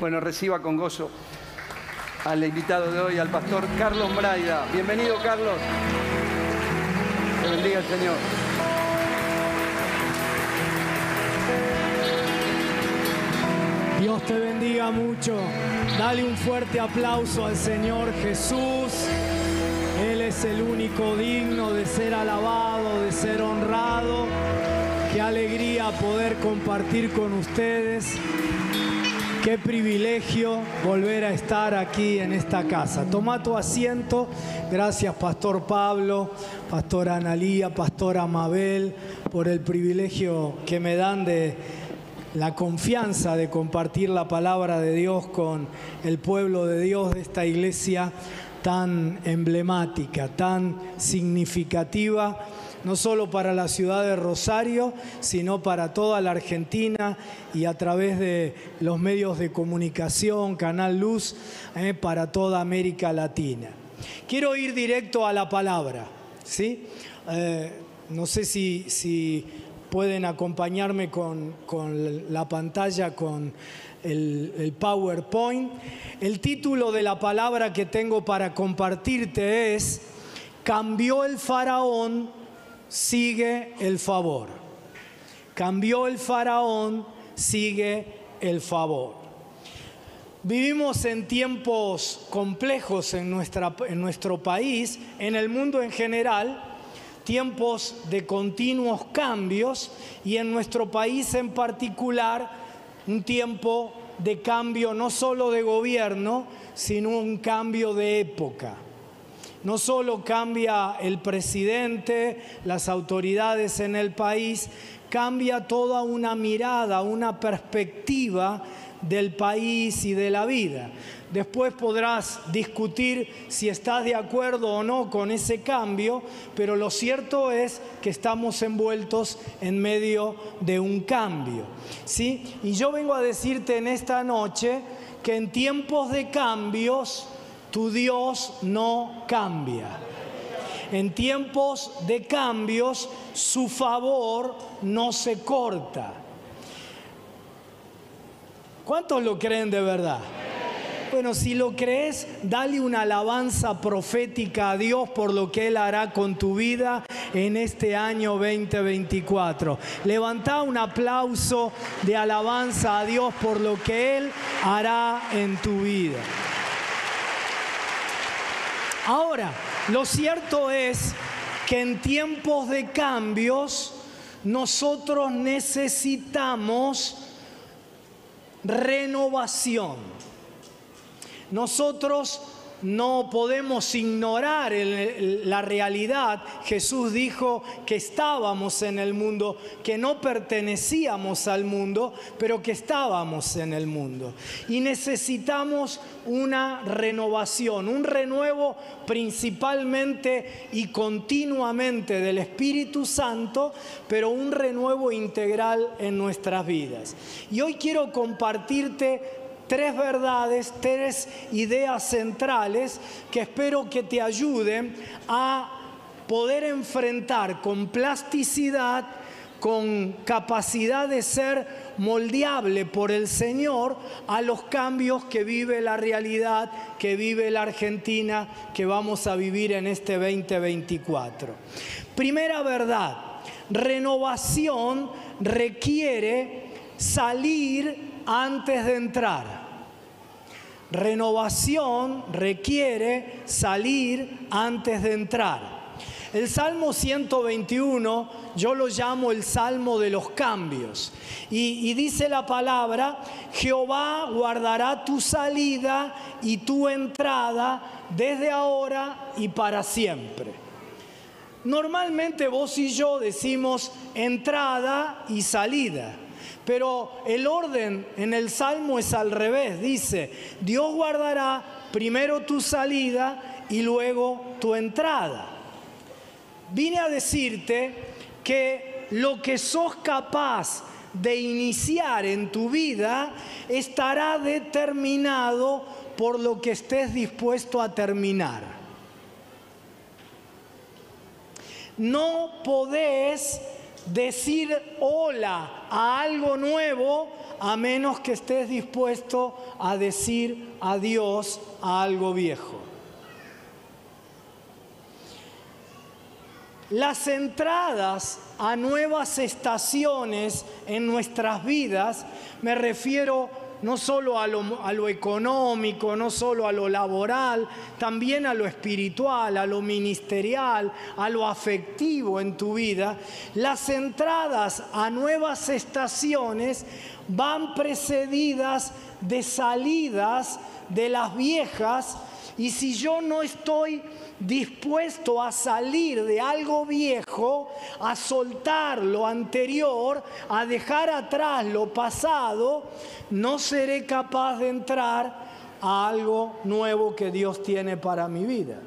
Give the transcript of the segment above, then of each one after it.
Bueno, reciba con gozo al invitado de hoy, al pastor Carlos Braida. Bienvenido, Carlos. Te bendiga el Señor. Dios te bendiga mucho. Dale un fuerte aplauso al Señor Jesús. Él es el único digno de ser alabado, de ser honrado. Qué alegría poder compartir con ustedes. Qué privilegio volver a estar aquí en esta casa. Toma tu asiento. Gracias, Pastor Pablo, Pastor Analía, Pastor Amabel, por el privilegio que me dan de la confianza de compartir la palabra de Dios con el pueblo de Dios de esta iglesia tan emblemática, tan significativa no solo para la ciudad de Rosario, sino para toda la Argentina y a través de los medios de comunicación, Canal Luz, eh, para toda América Latina. Quiero ir directo a la palabra, ¿sí? Eh, no sé si, pueden acompañarme con, la pantalla, con el, el, PowerPoint. El título de la palabra que tengo para compartirte es, cambió el faraón sigue el favor. Cambió el faraón, sigue el favor. Vivimos en tiempos complejos en, nuestra, en nuestro país, en el mundo en general, tiempos de continuos cambios y en nuestro país en particular un tiempo de cambio no solo de gobierno, sino un cambio de época. No solo cambia el presidente, las autoridades en el país, cambia toda una mirada, una perspectiva del país y de la vida. Después podrás discutir si estás de acuerdo o no con ese cambio, pero lo cierto es que estamos envueltos en medio de un cambio. ¿sí? Y yo vengo a decirte en esta noche que en tiempos de cambios, tu Dios no cambia. En tiempos de cambios, su favor no se corta. ¿Cuántos lo creen de verdad? Bueno, si lo crees, dale una alabanza profética a Dios por lo que Él hará con tu vida en este año 2024. Levanta un aplauso de alabanza a Dios por lo que Él hará en tu vida. Ahora, lo cierto es que en tiempos de cambios nosotros necesitamos renovación. Nosotros no podemos ignorar la realidad. Jesús dijo que estábamos en el mundo, que no pertenecíamos al mundo, pero que estábamos en el mundo. Y necesitamos una renovación, un renuevo principalmente y continuamente del Espíritu Santo, pero un renuevo integral en nuestras vidas. Y hoy quiero compartirte tres verdades, tres ideas centrales que espero que te ayuden a poder enfrentar con plasticidad, con capacidad de ser moldeable por el Señor a los cambios que vive la realidad, que vive la Argentina, que vamos a vivir en este 2024. Primera verdad, renovación requiere salir antes de entrar. Renovación requiere salir antes de entrar. El Salmo 121 yo lo llamo el Salmo de los cambios. Y, dice la palabra, Jehová guardará tu salida y tu entrada desde ahora y para siempre. Normalmente vos y yo decimos entrada y salida. Pero el orden en el Salmo es al revés. Dice, Dios guardará primero tu salida y luego tu entrada. Vine a decirte que lo que sos capaz de iniciar en tu vida estará determinado por lo que estés dispuesto a terminar. No podés decir hola a algo nuevo a menos que estés dispuesto a decir adiós a algo viejo. Las entradas a nuevas estaciones en nuestras vidas, me refiero no solo a lo, económico, no solo a lo laboral, también a lo espiritual, a lo ministerial, a lo afectivo en tu vida, las entradas a nuevas estaciones van precedidas de salidas de las viejas y si yo no estoy dispuesto a salir de algo viejo, a soltar lo anterior, a dejar atrás lo pasado, no seré capaz de entrar a algo nuevo que Dios tiene para mi vida.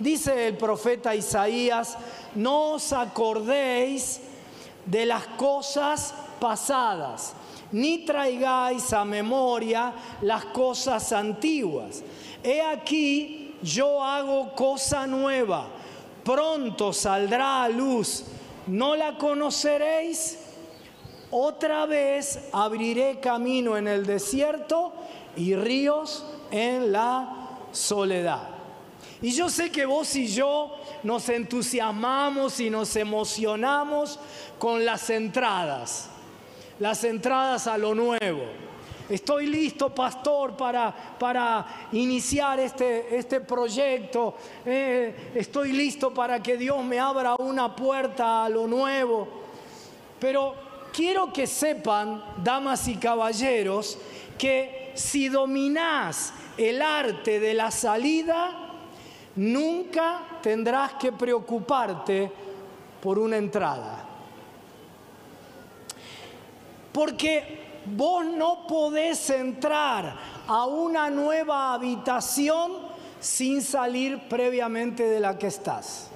Dice el profeta Isaías, no os acordéis de las cosas pasadas, ni traigáis a memoria las cosas antiguas. He aquí, yo hago cosa nueva, pronto saldrá a luz, ¿no la conoceréis? Otra vez abriré camino en el desierto y ríos en la soledad. Y yo sé que vos y yo nos entusiasmamos y nos emocionamos con las entradas, las entradas a lo nuevo. Estoy listo, pastor, para, para iniciar este, este proyecto. Eh, estoy listo para que Dios me abra una puerta a lo nuevo. Pero quiero que sepan, damas y caballeros, que si dominás el arte de la salida, nunca tendrás que preocuparte por una entrada. Porque vos no podés entrar a una nueva habitación sin salir previamente de la que estás.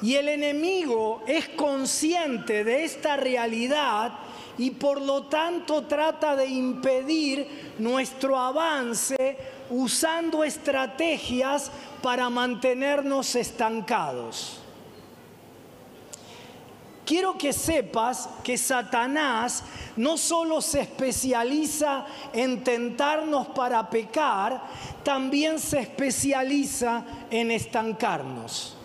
Y el enemigo es consciente de esta realidad y por lo tanto trata de impedir nuestro avance usando estrategias para mantenernos estancados. Quiero que sepas que Satanás no solo se especializa en tentarnos para pecar, también se especializa en estancarnos.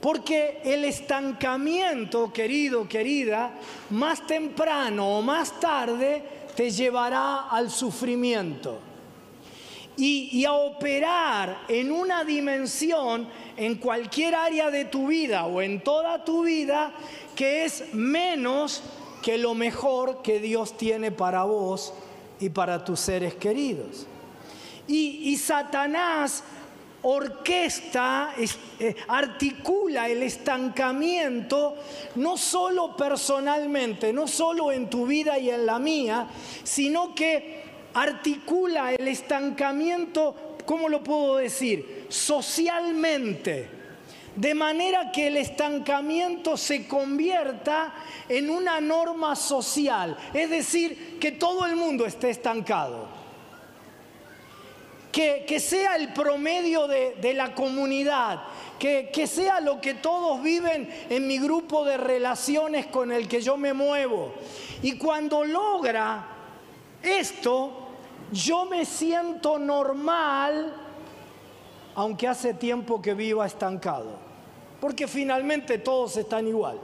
Porque el estancamiento, querido, querida, más temprano o más tarde te llevará al sufrimiento y, a operar en una dimensión en cualquier área de tu vida o en toda tu vida que es menos que lo mejor que Dios tiene para vos y para tus seres queridos. Y, Satanás orquesta, eh, articula el estancamiento, no solo personalmente, no solo en tu vida y en la mía, sino que articula el estancamiento, ¿cómo lo puedo decir? Socialmente. De manera que el estancamiento se convierta en una norma social, es decir, que todo el mundo esté estancado. Que, sea el promedio de, la comunidad, que, que, sea lo que todos viven en mi grupo de relaciones con el que yo me muevo. Y cuando logra esto, yo me siento normal, aunque hace tiempo que viva estancado, porque finalmente todos están igual.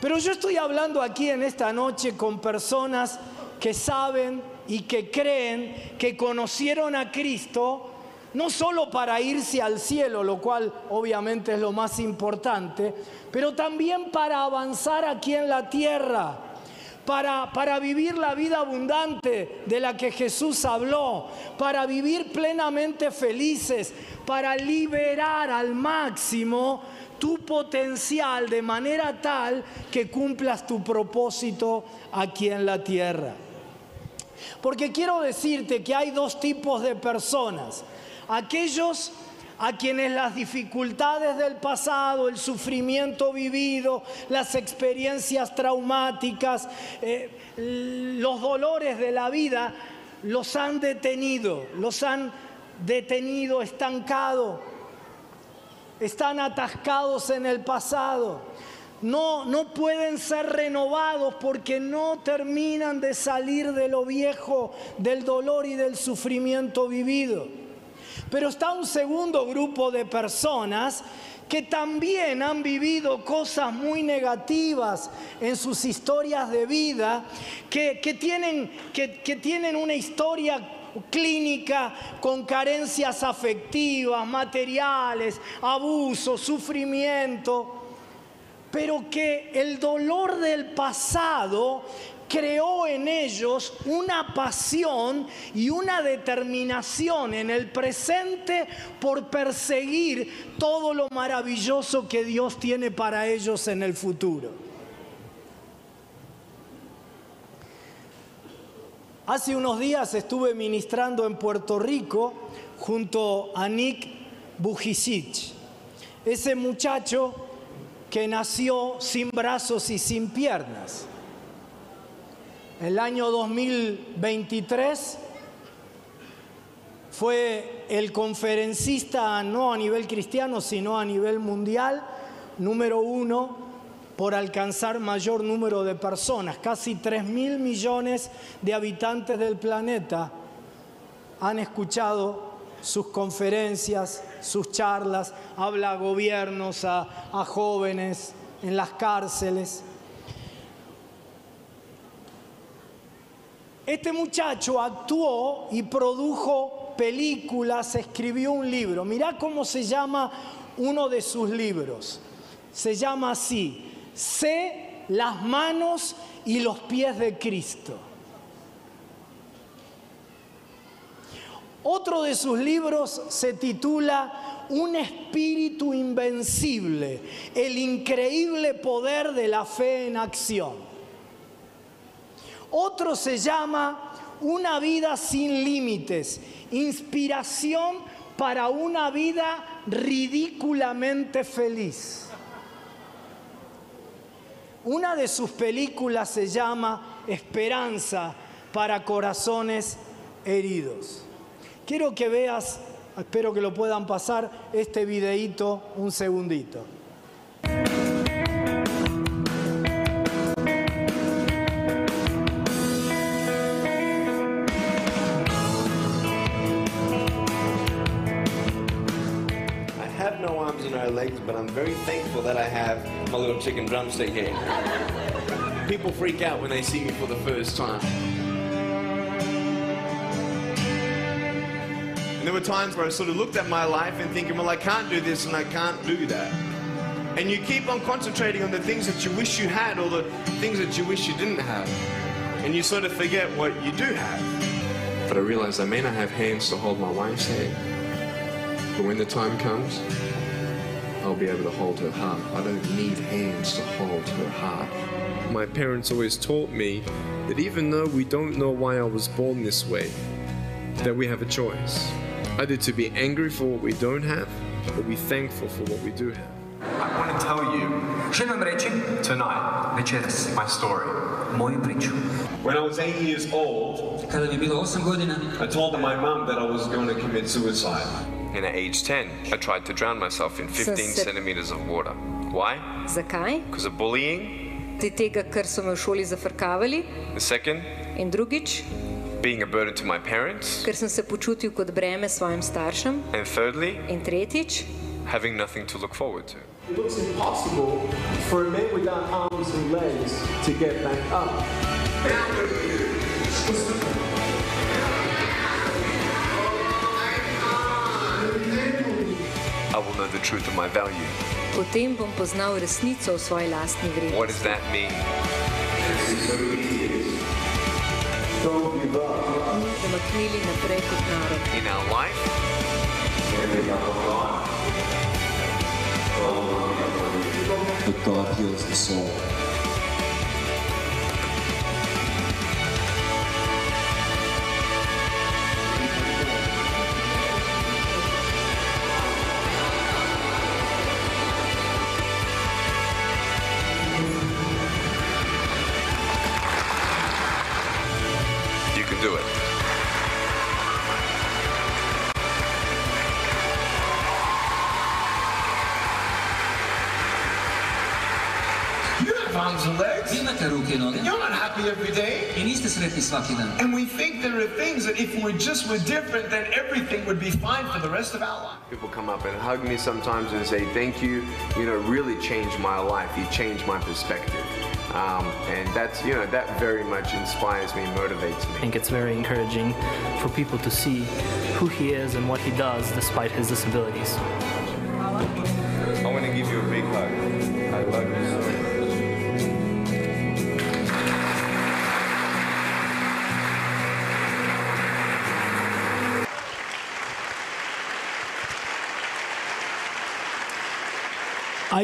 Pero yo estoy hablando aquí en esta noche con personas que saben y que creen que conocieron a Cristo no solo para irse al cielo, lo cual obviamente es lo más importante, pero también para avanzar aquí en la tierra para, vivir la vida abundante de la que Jesús habló, para vivir plenamente felices, para liberar al máximo tu potencial de manera tal que cumplas tu propósito aquí en la tierra. Porque quiero decirte que hay dos tipos de personas. Aquellos a quienes las dificultades del pasado, el sufrimiento vivido, las experiencias traumáticas, eh, los dolores de la vida los han detenido, los han detenido, estancado. están atascados en el pasado. No, no pueden ser renovados porque no terminan de salir de lo viejo, del dolor y del sufrimiento vivido. Pero está un segundo grupo de personas que también han vivido cosas muy negativas en sus historias de vida, que, tienen, que, que tienen una historia clínica con carencias afectivas, materiales, abuso, sufrimiento, pero que el dolor del pasado creó en ellos una pasión y una determinación en el presente por perseguir todo lo maravilloso que Dios tiene para ellos en el futuro. Hace unos días estuve ministrando en Puerto Rico junto a Nick Bujicic, ese muchacho que nació sin brazos y sin piernas el año 2023 fue el conferencista, no a nivel cristiano, sino a nivel mundial, número uno por alcanzar mayor número de personas. Casi 3 mil millones de habitantes del planeta han escuchado sus conferencias, sus charlas, habla a gobiernos, a, a jóvenes en las cárceles. Este muchacho actuó y produjo películas, escribió un libro. Mirá cómo se llama uno de sus libros. Se llama así, Sé las manos y los pies de Cristo. Otro de sus libros se titula Un espíritu invencible, el increíble poder de la fe en acción. Otro se llama Una vida sin límites, inspiración para una vida ridículamente feliz. Una de sus películas se llama Esperanza para corazones heridos. Quiero que veas, espero que lo puedan pasar, este videíto un segundito. legs, but I'm very thankful that I have my little chicken drumstick here. People freak out when they see me for the first time. Were times where I sort of looked at my life and thinking, well, I can't do this and I can't do that. And you keep on concentrating on the things that you wish you had or the things that you wish you didn't have. And you sort of forget what you do have. But I realized I may not have hands to hold my wife's hand. But when the time comes, I'll be able to hold her heart. I don't need hands to hold her heart. My parents always taught me that even though we don't know why I was born this way, that we have a choice. Either to be angry for what we don't have, or be thankful for what we do have. I want to tell you tonight my story. When I was eight years old, I told my mom that I was going to commit suicide. And at age 10, I tried to drown myself in 15 centimeters of water. Why? Zakaj? Because of bullying. Ti tega, ker so me v šoli zafrkavali. The second. In drugič. Being a burden to my parents. Ker sem se počutil kot breme svojim staršem. And thirdly. In tretjič. Having nothing to look forward to. It looks impossible for a man without arms and legs to get back up. I will know the truth of my value. Potem bom poznal resnico o svoji lastni vrednosti. What does that mean? Pomaknili naprej kot narod. In our life, but God heals the soul. You're not happy every day. Niste sretni svaki dan. And we think there are things that if we just were different, then everything would be fine for the rest of our life. People come up and hug me sometimes and say, Thank you, you know, really changed my life. You changed my perspective. Um, and that's, you know, that very much inspires me, motivates me. I think it's very encouraging for people to see who he is and what he does despite his disabilities.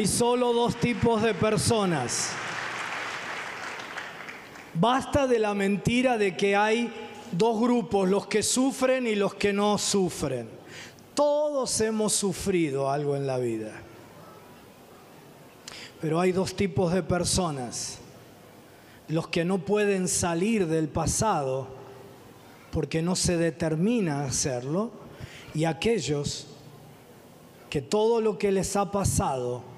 Hay solo dos tipos de personas. Basta de la mentira de que hay dos grupos, los que sufren y los que no sufren. Todos hemos sufrido algo en la vida. Pero hay dos tipos de personas. Los que no pueden salir del pasado porque no se determina hacerlo y aquellos que todo lo que les ha pasado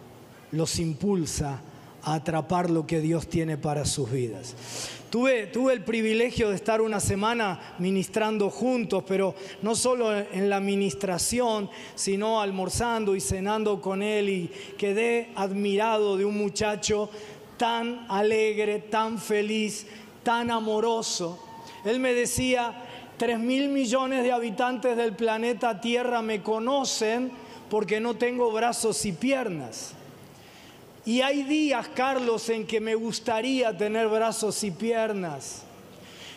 los impulsa a atrapar lo que Dios tiene para sus vidas. Tuve, el privilegio de estar una semana ministrando juntos, pero no solo en la ministración, sino almorzando y cenando con él y quedé admirado de un muchacho tan alegre, tan feliz, tan amoroso. Él me decía, tres mil millones de habitantes del planeta Tierra me conocen porque no tengo brazos y piernas. Y hay días, Carlos, en que me gustaría tener brazos y piernas.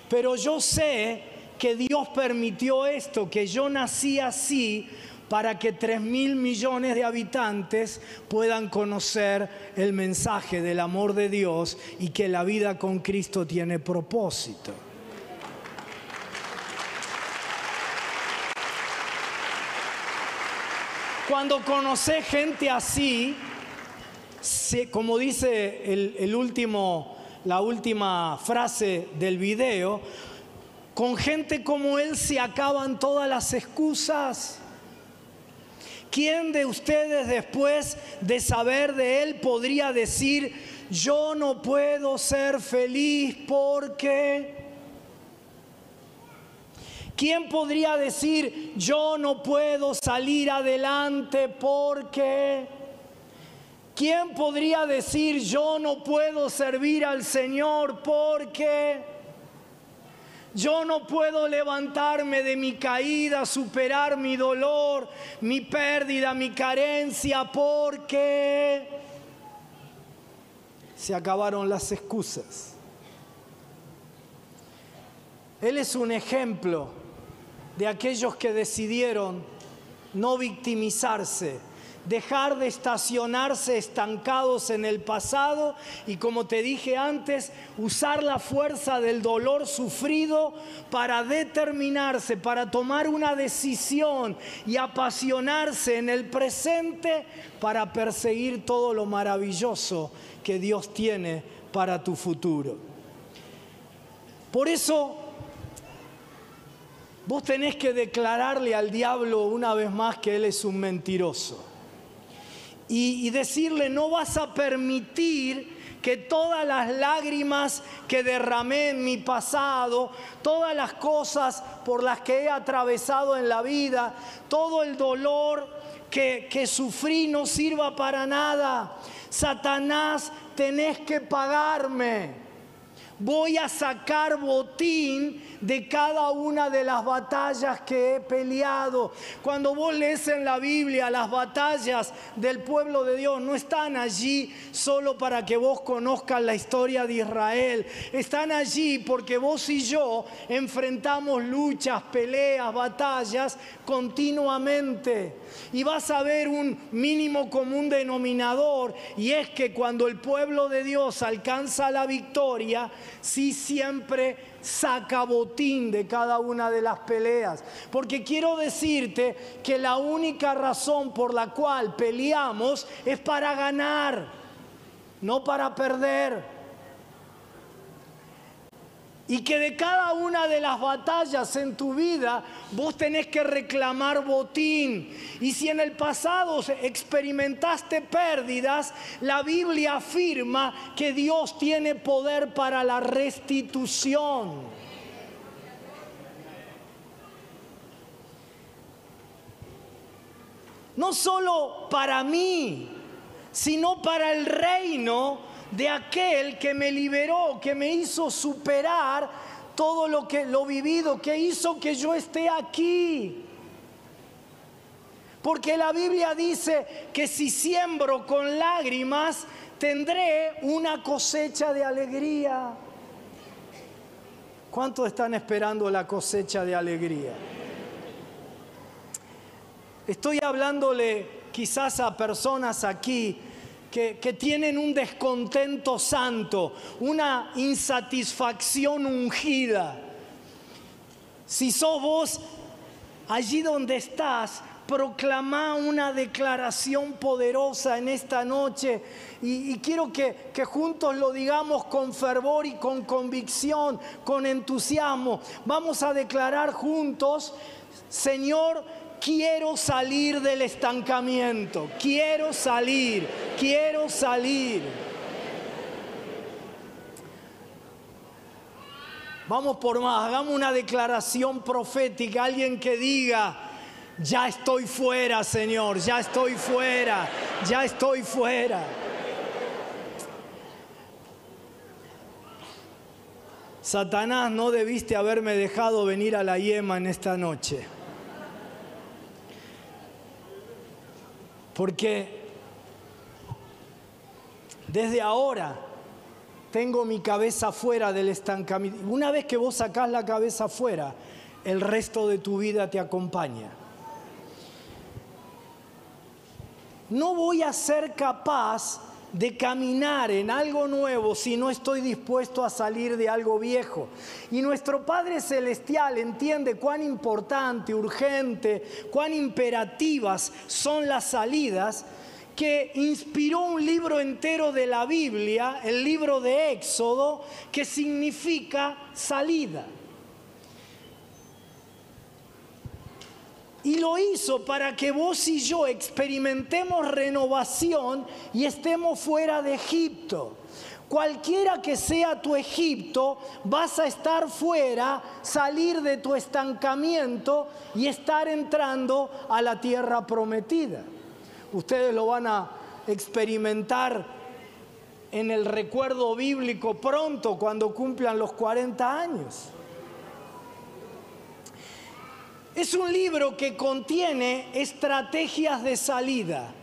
Pero yo sé que Dios permitió esto, que yo nací así para que tres mil millones de habitantes puedan conocer el mensaje del amor de Dios y que la vida con Cristo tiene propósito. Cuando conoce gente así, como dice el, el último, la última frase del video, con gente como él se acaban todas las excusas. ¿Quién de ustedes después de saber de él podría decir, yo no puedo ser feliz porque... ¿Quién podría decir, yo no puedo salir adelante porque... ¿Quién podría decir, yo no puedo servir al Señor porque... Yo no puedo levantarme de mi caída, superar mi dolor, mi pérdida, mi carencia, porque se acabaron las excusas. Él es un ejemplo de aquellos que decidieron no victimizarse, dejar de estacionarse estancados en el pasado y como te dije antes, usar la fuerza del dolor sufrido para determinarse, para tomar una decisión y apasionarse en el presente para perseguir todo lo maravilloso que Dios tiene para tu futuro. Por eso vos tenés que declararle al diablo una vez más que él es un mentiroso y, decirle, no vas a permitir que todas las lágrimas que derramé en mi pasado, todas las cosas por las que he atravesado en la vida, todo el dolor que, que sufrí no sirva para nada. Satanás, tenés que pagarme. Voy a sacar botín de cada una de las batallas que he peleado. Cuando vos lees en la Biblia las batallas del pueblo de Dios, no están allí solo para que vos conozcas la historia de Israel. Están allí porque vos y yo enfrentamos luchas, peleas, batallas continuamente. Y vas a ver un mínimo común denominador y es que cuando el pueblo de Dios alcanza la victoria, sí siempre saca botín de cada una de las peleas. Porque quiero decirte que la única razón por la cual peleamos es para ganar, no para perder. Y que de cada una de las batallas en tu vida vos tenés que reclamar botín. Y si en el pasado experimentaste pérdidas, la Biblia afirma que Dios tiene poder para la restitución. No solo para mí, sino para el reino de aquel que me liberó, que me hizo superar todo lo que lo vivido, que hizo que yo esté aquí. Porque la Biblia dice que si siembro con lágrimas, tendré una cosecha de alegría. ¿Cuántos están esperando la cosecha de alegría? Estoy hablándole quizás a personas aquí que, tienen un descontento santo, una insatisfacción ungida. Si sos vos allí donde estás, proclama una declaración poderosa en esta noche y, quiero que, que, juntos lo digamos con fervor y con convicción, con entusiasmo. Vamos a declarar juntos, Señor, quiero salir del estancamiento, quiero salir, quiero salir. Vamos por más, hagamos una declaración profética, alguien que diga, ya estoy fuera, Señor, ya estoy fuera, ya estoy fuera. Satanás, no debiste haberme dejado venir a la yema en esta noche. Porque desde ahora tengo mi cabeza fuera del estancamiento. Una vez que vos sacás la cabeza fuera, el resto de tu vida te acompaña. No voy a ser capaz de caminar en algo nuevo si no estoy dispuesto a salir de algo viejo. Y nuestro Padre Celestial entiende cuán importante, urgente, cuán imperativas son las salidas que inspiró un libro entero de la Biblia, el libro de Éxodo, que significa salida. Y lo hizo para que vos y yo experimentemos renovación y estemos fuera de Egipto. Cualquiera que sea tu Egipto, vas a estar fuera, salir de tu estancamiento y estar entrando a la tierra prometida. Ustedes lo van a experimentar en el recuerdo bíblico pronto cuando cumplan los 40 años. Es un libro que contiene estrategias de salida.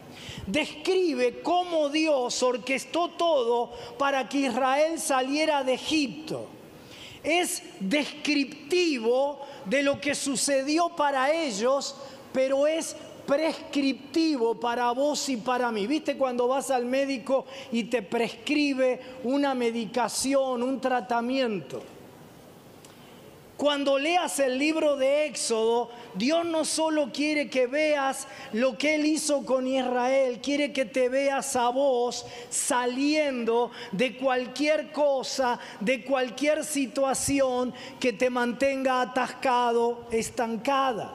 Describe cómo Dios orquestó todo para que Israel saliera de Egipto. Es descriptivo de lo que sucedió para ellos, pero es prescriptivo para vos y para mí. ¿Viste cuando vas al médico y te prescribe una medicación, un tratamiento? Cuando leas el libro de Éxodo, Dios no solo quiere que veas lo que Él hizo con Israel, quiere que te veas a vos saliendo de cualquier cosa, de cualquier situación que te mantenga atascado, estancada.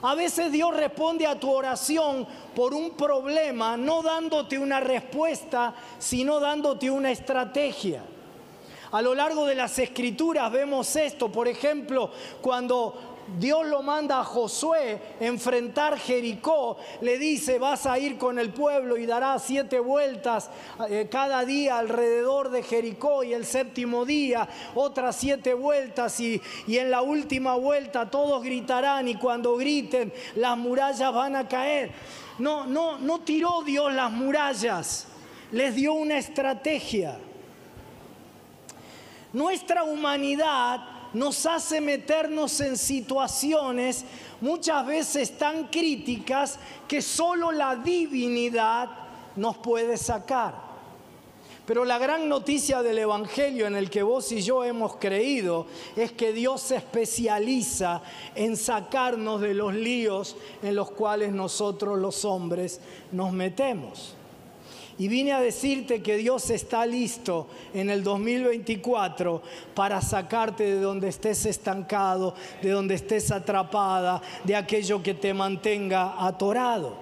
A veces Dios responde a tu oración por un problema, no dándote una respuesta, sino dándote una estrategia. A lo largo de las escrituras vemos esto, por ejemplo, cuando Dios lo manda a Josué enfrentar Jericó, le dice, vas a ir con el pueblo y darás siete vueltas eh, cada día alrededor de Jericó y el séptimo día otras siete vueltas y, y en la última vuelta todos gritarán y cuando griten las murallas van a caer. No, no, no tiró Dios las murallas, les dio una estrategia. Nuestra humanidad nos hace meternos en situaciones muchas veces tan críticas que solo la divinidad nos puede sacar. Pero la gran noticia del Evangelio en el que vos y yo hemos creído es que Dios se especializa en sacarnos de los líos en los cuales nosotros los hombres nos metemos. Y vine a decirte que Dios está listo en el 2024 para sacarte de donde estés estancado, de donde estés atrapada, de aquello que te mantenga atorado.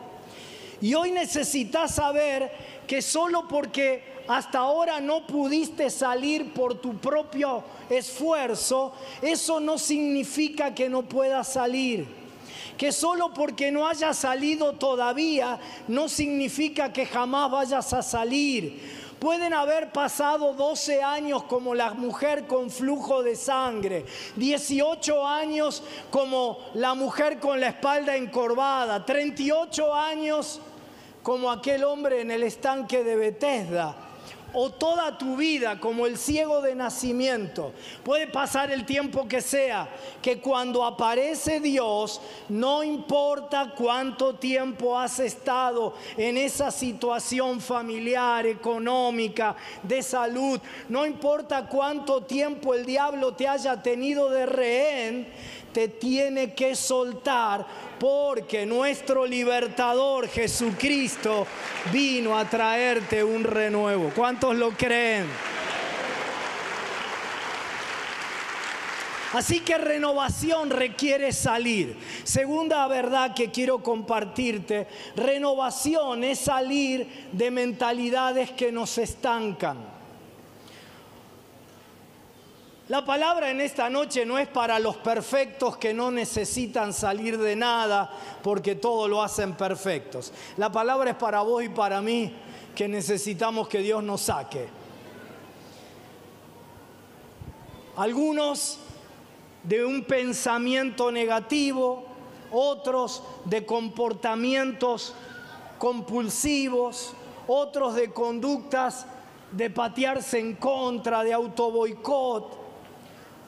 Y hoy necesitas saber que solo porque hasta ahora no pudiste salir por tu propio esfuerzo, eso no significa que no puedas salir que solo porque no hayas salido todavía no significa que jamás vayas a salir. Pueden haber pasado 12 años como la mujer con flujo de sangre, 18 años como la mujer con la espalda encorvada, 38 años como aquel hombre en el estanque de Bethesda o toda tu vida como el ciego de nacimiento. Puede pasar el tiempo que sea, que cuando aparece Dios, no importa cuánto tiempo has estado en esa situación familiar, económica, de salud, no importa cuánto tiempo el diablo te haya tenido de rehén, tiene que soltar porque nuestro libertador Jesucristo vino a traerte un renuevo. ¿Cuántos lo creen? Así que renovación requiere salir. Segunda verdad que quiero compartirte, renovación es salir de mentalidades que nos estancan. La palabra en esta noche no es para los perfectos que no necesitan salir de nada porque todo lo hacen perfectos. La palabra es para vos y para mí que necesitamos que Dios nos saque. Algunos de un pensamiento negativo, otros de comportamientos compulsivos, otros de conductas de patearse en contra, de autoboicot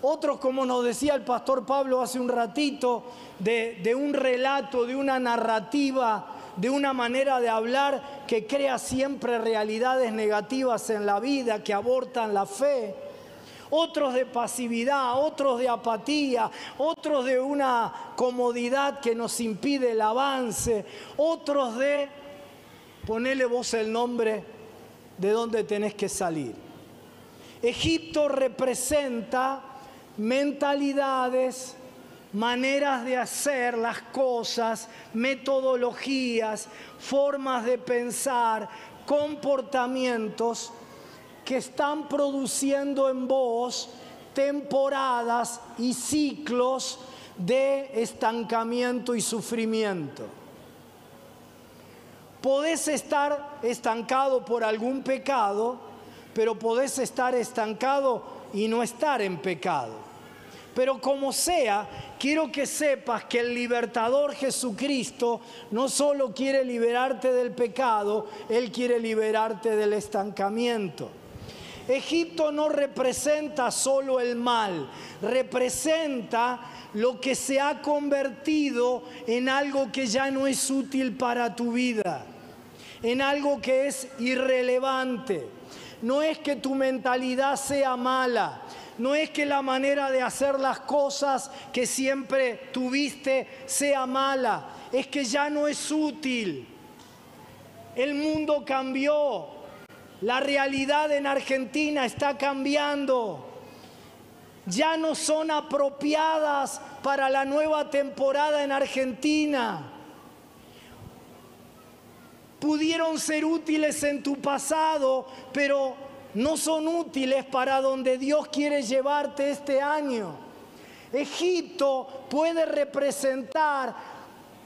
otros, como nos decía el pastor Pablo hace un ratito, de, un relato, de una narrativa, de una manera de hablar que crea siempre realidades negativas en la vida, que abortan la fe. Otros de pasividad, otros de apatía, otros de una comodidad que nos impide el avance, otros de ponerle vos el nombre de dónde tenés que salir. Egipto representa mentalidades, maneras de hacer las cosas, metodologías, formas de pensar, comportamientos que están produciendo en vos temporadas y ciclos de estancamiento y sufrimiento. Podés estar estancado por algún pecado, pero podés estar estancado y no estar en pecado. Pero como sea, quiero que sepas que el libertador Jesucristo no solo quiere liberarte del pecado, Él quiere liberarte del estancamiento. Egipto no representa solo el mal, representa lo que se ha convertido en algo que ya no es útil para tu vida, en algo que es irrelevante. No es que tu mentalidad sea mala, no es que la manera de hacer las cosas que siempre tuviste sea mala, es que ya no es útil. El mundo cambió, la realidad en Argentina está cambiando. Ya no son apropiadas para la nueva temporada en Argentina. Pudieron ser útiles en tu pasado, pero no son útiles para donde Dios quiere llevarte este año. Egipto puede representar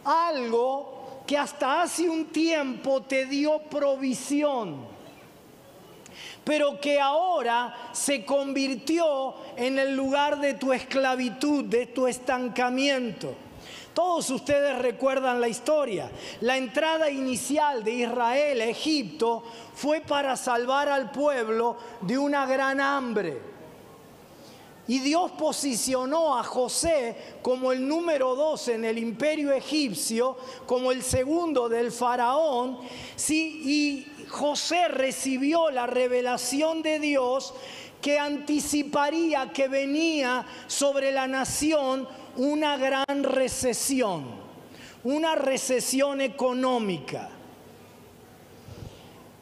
algo que hasta hace un tiempo te dio provisión, pero que ahora se convirtió en el lugar de tu esclavitud, de tu estancamiento. Todos ustedes recuerdan la historia. La entrada inicial de Israel a Egipto fue para salvar al pueblo de una gran hambre. Y Dios posicionó a José como el número dos en el imperio egipcio, como el segundo del faraón. Sí, y José recibió la revelación de Dios que anticiparía que venía sobre la nación una gran recesión, una recesión económica.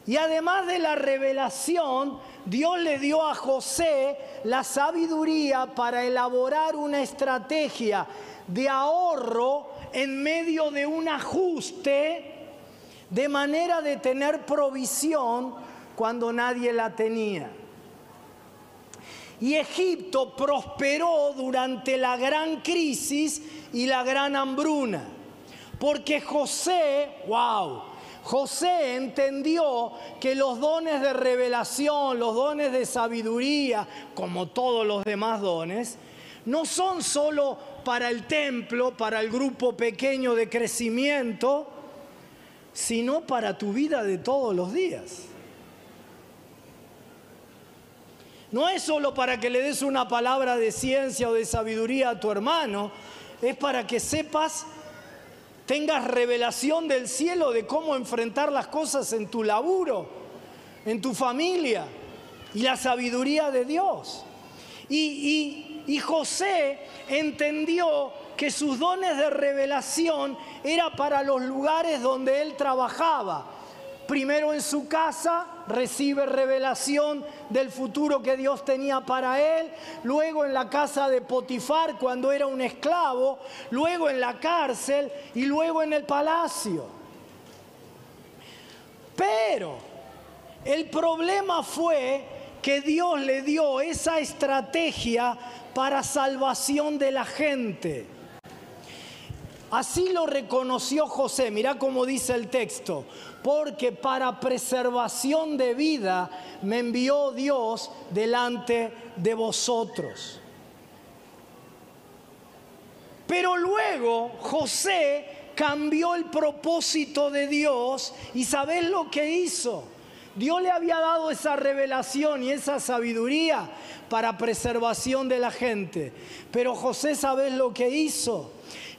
Y además de la revelación, Dios le dio a José la sabiduría para elaborar una estrategia de ahorro en medio de un ajuste de manera de tener provisión cuando nadie la tenía. Y Egipto prosperó durante la gran crisis y la gran hambruna. Porque José, wow, José entendió que los dones de revelación, los dones de sabiduría, como todos los demás dones, no son solo para el templo, para el grupo pequeño de crecimiento, sino para tu vida de todos los días. No es solo para que le des una palabra de ciencia o de sabiduría a tu hermano, es para que sepas, tengas revelación del cielo de cómo enfrentar las cosas en tu laburo, en tu familia y la sabiduría de Dios. Y, y José entendió que sus dones de revelación era para los lugares donde él trabajaba. Primero en su casa recibe revelación del futuro que Dios tenía para él, luego en la casa de Potifar cuando era un esclavo, luego en la cárcel y luego en el palacio. Pero el problema fue que Dios le dio esa estrategia para salvación de la gente. Así lo reconoció José, mira cómo dice el texto, porque para preservación de vida me envió Dios delante de vosotros. Pero luego José cambió el propósito de Dios y ¿sabés lo que hizo? Dios le había dado esa revelación y esa sabiduría para preservación de la gente. Pero José, ¿sabés lo que hizo?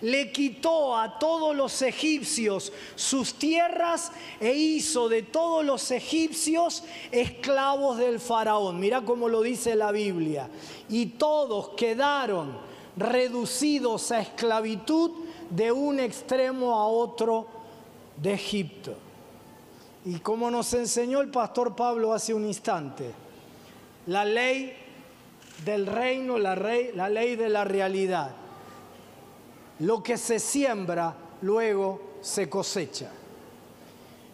Le quitó a todos los egipcios sus tierras e hizo de todos los egipcios esclavos del faraón. Mira cómo lo dice la Biblia. Y todos quedaron reducidos a esclavitud de un extremo a otro de Egipto. Y como nos enseñó el pastor Pablo hace un instante, la ley del reino, la, ley de la realidad lo que se siembra luego se cosecha.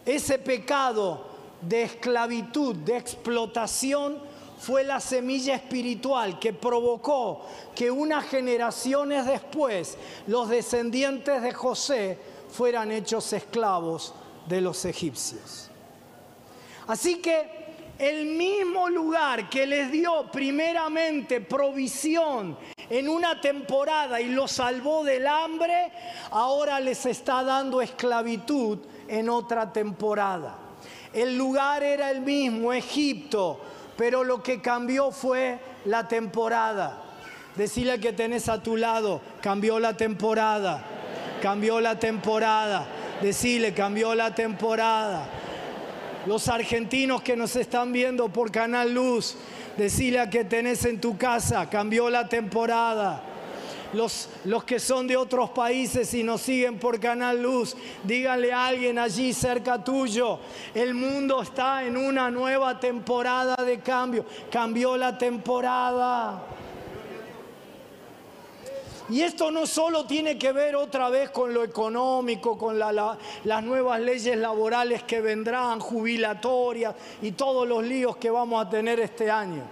Ese pecado de esclavitud, de explotación, fue la semilla espiritual que provocó que unas generaciones después los descendientes de José fueran hechos esclavos de los egipcios. Así que el mismo lugar que les dio primeramente provisión en una temporada y los salvó del hambre, ahora les está dando esclavitud en otra temporada. El lugar era el mismo, Egipto, pero lo que cambió fue la temporada. Decirle que tenés a tu lado, cambió la temporada, cambió la temporada. Decirle, cambió la temporada. Los argentinos que nos están viendo por Canal Luz, Decile a que tenés en tu casa, cambió la temporada. Los, los, que son de otros países y nos siguen por Canal Luz, díganle a alguien allí cerca tuyo, el mundo está en una nueva temporada de cambio, cambió la temporada. Y esto no solo tiene que ver otra vez con lo económico, con las nuevas leyes laborales que vendrán, jubilatorias y todos los líos que vamos a tener este año.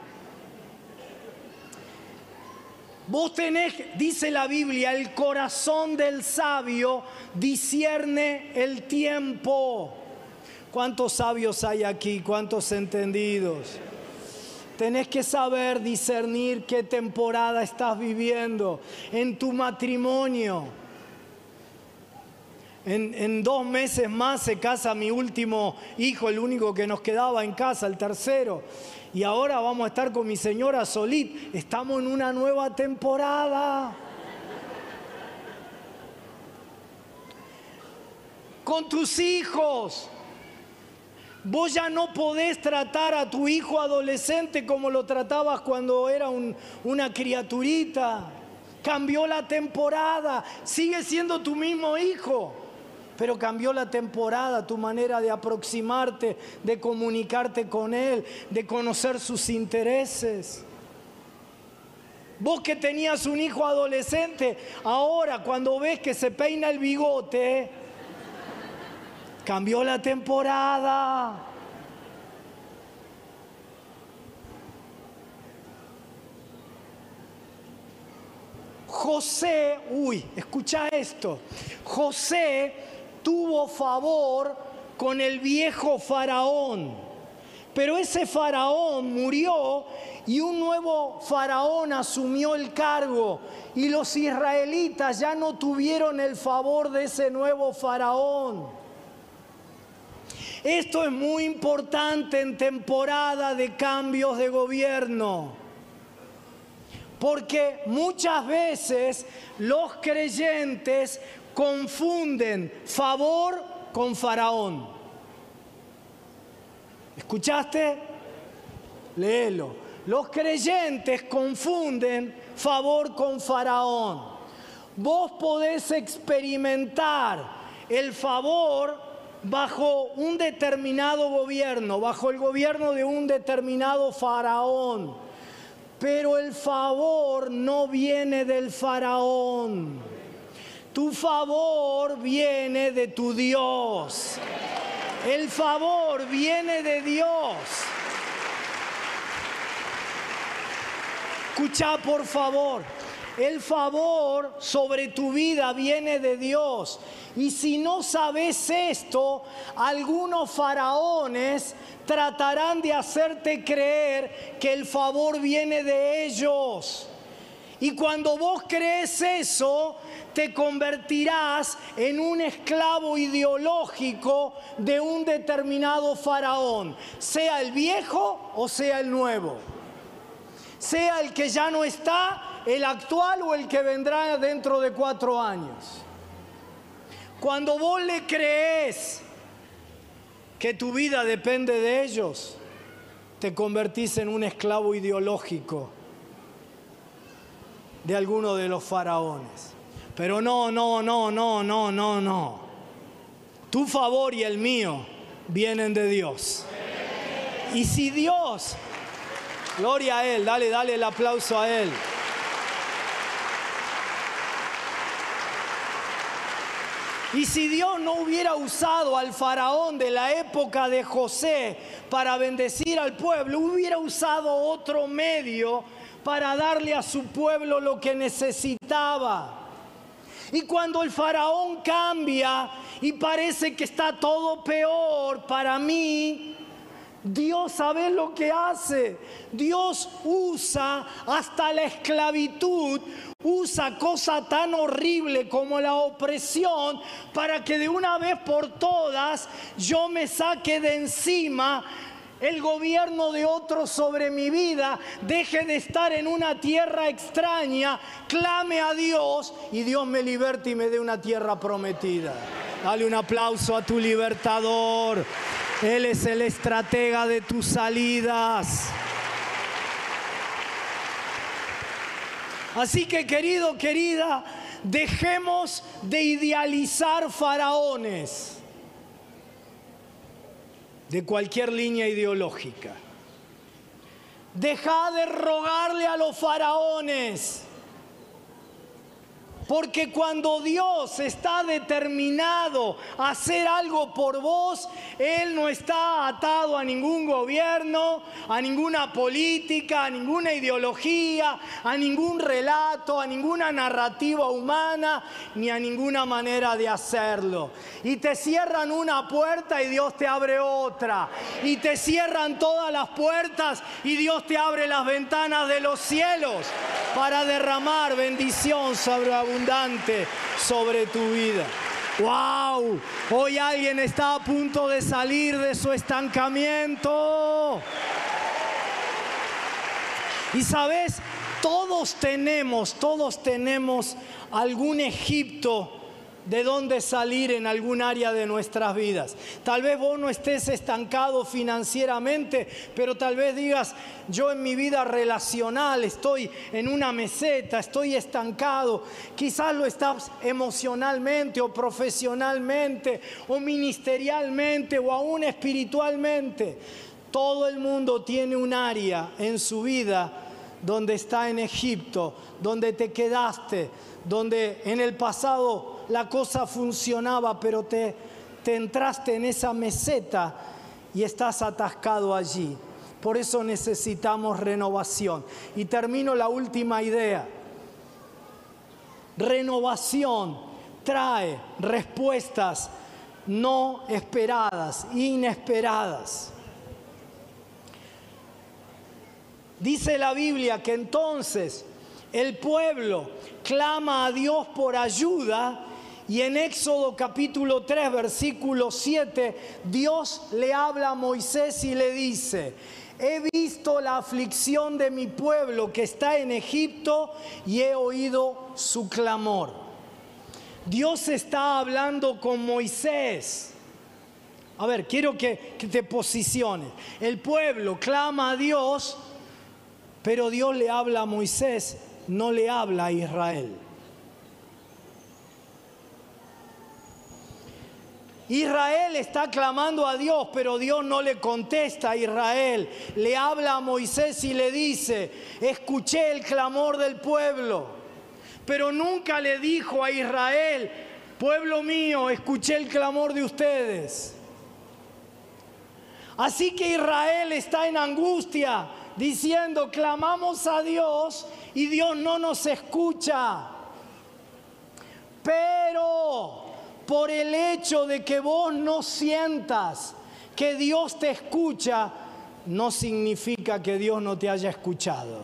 Vos tenés, dice la Biblia, el corazón del sabio discierne el tiempo. ¿Cuántos sabios hay aquí? ¿Cuántos entendidos? Tenés que saber discernir qué temporada estás viviendo en tu matrimonio. En, dos meses más se casa mi último hijo, el único que nos quedaba en casa, el tercero. Y ahora vamos a estar con mi señora Solit. Estamos en una nueva temporada. Con tus hijos. Vos ya no podés tratar a tu hijo adolescente como lo tratabas cuando era una criaturita. Cambió la temporada, sigue siendo tu mismo hijo, pero cambió la temporada, tu manera de aproximarte, de comunicarte con Él, de conocer sus intereses. Vos que tenías un hijo adolescente, ahora cuando ves que se peina el bigote, cambió la temporada. José, uy, escucha esto, José tuvo favor con el viejo faraón, pero ese faraón murió y un nuevo faraón asumió el cargo y los israelitas ya no tuvieron el favor de ese nuevo faraón. Esto es muy importante en temporada de cambios de gobierno. Porque muchas veces los creyentes confunden favor con faraón. ¿Escuchaste? Léelo. Los creyentes confunden favor con faraón. Vos podés experimentar el favor bajo un determinado gobierno, bajo el gobierno de un determinado faraón pero el favor no viene del faraón. Tu favor viene de tu Dios. El favor viene de Dios. Escucha por favor. El favor sobre tu vida viene de Dios. Y si no sabes esto, algunos faraones tratarán de hacerte creer que el favor viene de ellos. Y cuando vos crees eso, te convertirás en un esclavo ideológico de un determinado faraón, sea el viejo o sea el nuevo, sea el que ya no está, el actual o el que vendrá dentro de cuatro años. Cuando vos le crees que tu vida depende de ellos, te convertís en un esclavo ideológico de alguno de los faraones. Pero no, no, no, no, no, no, no. Tu favor y el mío vienen de Dios. Y si Dios, gloria a Él, dale, dale el aplauso a Él. Y si Dios no hubiera usado al faraón de la época de José para bendecir al pueblo, hubiera usado otro medio para darle a su pueblo lo que necesitaba. Y cuando el faraón cambia y parece que está todo peor para mí, Dios sabe lo que hace. Dios usa hasta la esclavitud, usa cosa tan horrible como la opresión para que de una vez por todas yo me saque de encima el gobierno de otros sobre mi vida, deje de estar en una tierra extraña, clame a Dios y Dios me liberte y me dé una tierra prometida. Dale un aplauso a tu libertador. Él es el estratega de tus salidas. Así que querido, querida, dejemos de idealizar faraones de cualquier línea ideológica. Deja de rogarle a los faraones porque cuando Dios está determinado a hacer algo por vos, Él no está atado a ningún gobierno, a ninguna política, a ninguna ideología, a ningún relato, a ninguna narrativa humana, ni a ninguna manera de hacerlo. Y te cierran una puerta y Dios te abre otra. Y te cierran todas las puertas y Dios te abre las ventanas de los cielos para derramar bendición sobre abundancia sobre tu vida. ¡Wow! Hoy alguien está a punto de salir de su estancamiento. Y sabes, todos tenemos, todos tenemos algún Egipto de dónde salir en algún área de nuestras vidas. Tal vez vos no estés estancado financieramente, pero tal vez digas, yo en mi vida relacional estoy en una meseta, estoy estancado. Quizás lo estás emocionalmente o profesionalmente o ministerialmente o aún espiritualmente. Todo el mundo tiene un área en su vida donde está en Egipto, donde te quedaste, donde en el pasado la cosa funcionaba, pero te, te entraste en esa meseta y estás atascado allí. Por eso necesitamos renovación. Y termino la última idea. Renovación trae respuestas no esperadas, inesperadas. Dice la Biblia que entonces el pueblo clama a Dios por ayuda y en Éxodo capítulo 3 versículo 7 Dios le habla a Moisés y le dice, he visto la aflicción de mi pueblo que está en Egipto y he oído su clamor. Dios está hablando con Moisés. A ver, quiero que, que te posiciones. El pueblo clama a Dios pero Dios le habla a Moisés, no le habla a Israel. Israel está clamando a Dios, pero Dios no le contesta a Israel. Le habla a Moisés y le dice, escuché el clamor del pueblo, pero nunca le dijo a Israel, pueblo mío, escuché el clamor de ustedes. Así que Israel está en angustia, diciendo, clamamos a Dios y Dios no nos escucha. Pero por el hecho de que vos no sientas que Dios te escucha, no significa que Dios no te haya escuchado.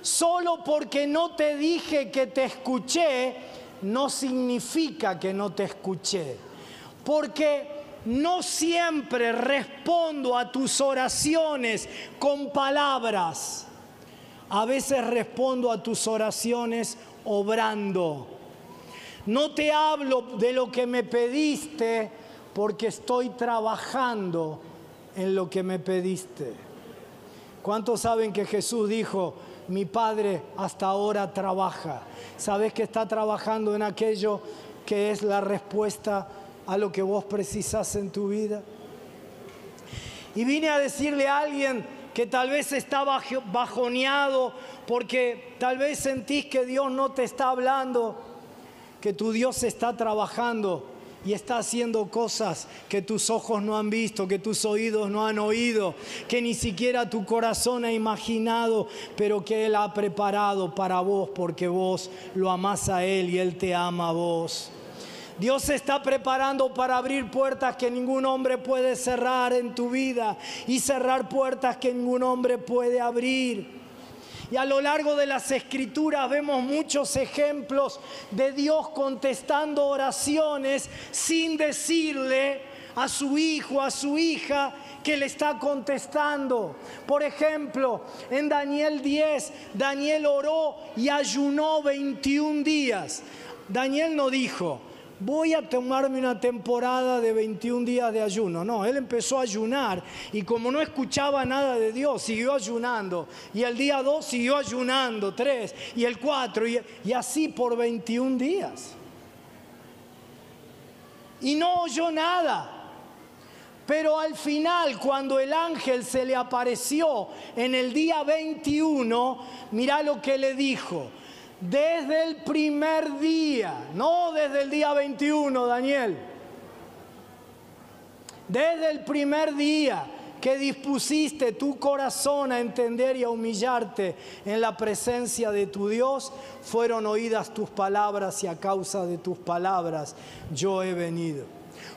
Solo porque no te dije que te escuché, no significa que no te escuché. Porque no siempre respondo a tus oraciones con palabras. A veces respondo a tus oraciones obrando. No te hablo de lo que me pediste porque estoy trabajando en lo que me pediste. ¿Cuántos saben que Jesús dijo, mi Padre hasta ahora trabaja? ¿Sabes que está trabajando en aquello que es la respuesta a lo que vos precisas en tu vida. Y vine a decirle a alguien que tal vez está bajoneado porque tal vez sentís que Dios no te está hablando, que tu Dios está trabajando y está haciendo cosas que tus ojos no han visto, que tus oídos no han oído, que ni siquiera tu corazón ha imaginado, pero que Él ha preparado para vos porque vos lo amás a Él y Él te ama a vos. Dios se está preparando para abrir puertas que ningún hombre puede cerrar en tu vida y cerrar puertas que ningún hombre puede abrir. Y a lo largo de las escrituras vemos muchos ejemplos de Dios contestando oraciones sin decirle a su hijo, a su hija, que le está contestando. Por ejemplo, en Daniel 10, Daniel oró y ayunó 21 días. Daniel no dijo, voy a tomarme una temporada de 21 días de ayuno. No, él empezó a ayunar y como no escuchaba nada de Dios, siguió ayunando. Y el día 2 siguió ayunando, 3 y el 4 y, y así por 21 días. Y no oyó nada. Pero al final, cuando el ángel se le apareció en el día 21, mira lo que le dijo desde el primer día, no desde el día 21, Daniel. Desde el primer día que dispusiste tu corazón a entender y a humillarte en la presencia de tu Dios, fueron oídas tus palabras y a causa de tus palabras yo he venido.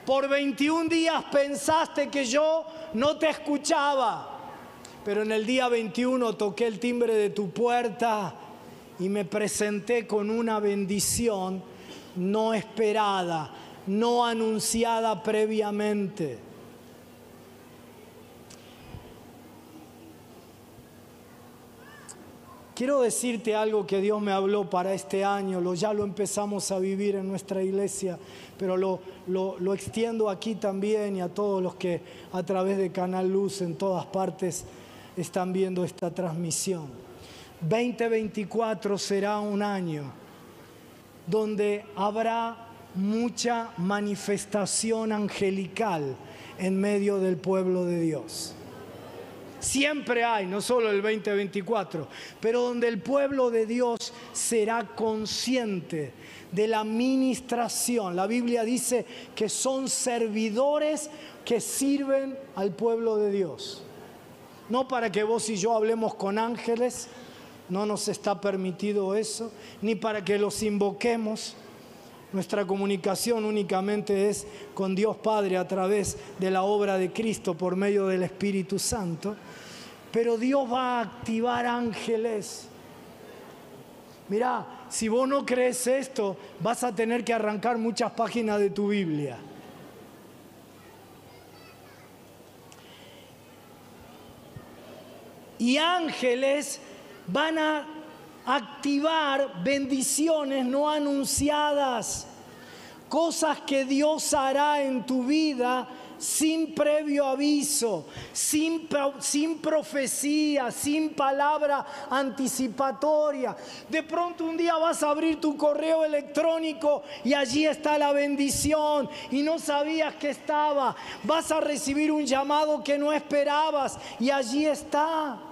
Por 21 días pensaste que yo no te escuchaba, pero en el día 21 toqué el timbre de tu puerta y me presenté con una bendición no esperada, no anunciada previamente. Quiero decirte algo que Dios me habló para este año, lo, ya lo empezamos a vivir en nuestra iglesia, pero lo, lo, lo extiendo aquí también y a todos los que a través de Canal Luz en todas partes están viendo esta transmisión. 2024 será un año donde habrá mucha manifestación angelical en medio del pueblo de Dios. Siempre hay, no solo el 2024, pero donde el pueblo de Dios será consciente de la ministración. La Biblia dice que son servidores que sirven al pueblo de Dios. No para que vos y yo hablemos con ángeles, no nos está permitido eso, ni para que los invoquemos. Nuestra comunicación únicamente es con Dios Padre a través de la obra de Cristo por medio del Espíritu Santo. Pero Dios va a activar ángeles. Mirá, si vos no crees esto, vas a tener que arrancar muchas páginas de tu Biblia. Y ángeles van a activar bendiciones no anunciadas, cosas que Dios hará en tu vida sin previo aviso, sin, sin, profecía, sin palabra anticipatoria. De pronto un día vas a abrir tu correo electrónico y allí está la bendición y no sabías que estaba. Vas a recibir un llamado que no esperabas y allí está.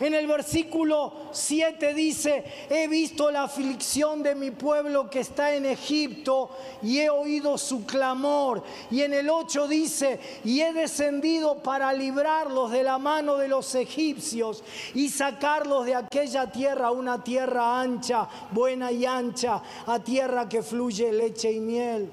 En el versículo 7 dice, he visto la aflicción de mi pueblo que está en Egipto y he oído su clamor. Y en el 8 dice, y he descendido para librarlos de la mano de los egipcios y sacarlos de aquella tierra, una tierra ancha, buena y ancha, a tierra que fluye leche y miel.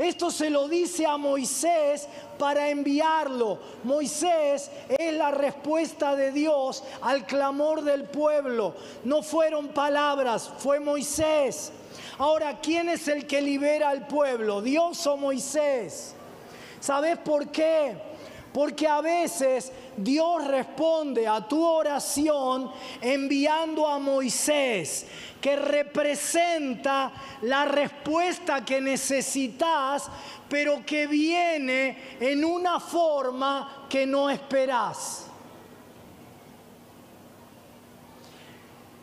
Esto se lo dice a Moisés para enviarlo. Moisés es la respuesta de Dios al clamor del pueblo. No fueron palabras, fue Moisés. Ahora, ¿quién es el que libera al pueblo? ¿Dios o Moisés? ¿Sabes por qué? Porque a veces Dios responde a tu oración enviando a Moisés que representa la respuesta que necesitas, pero que viene en una forma que no esperás.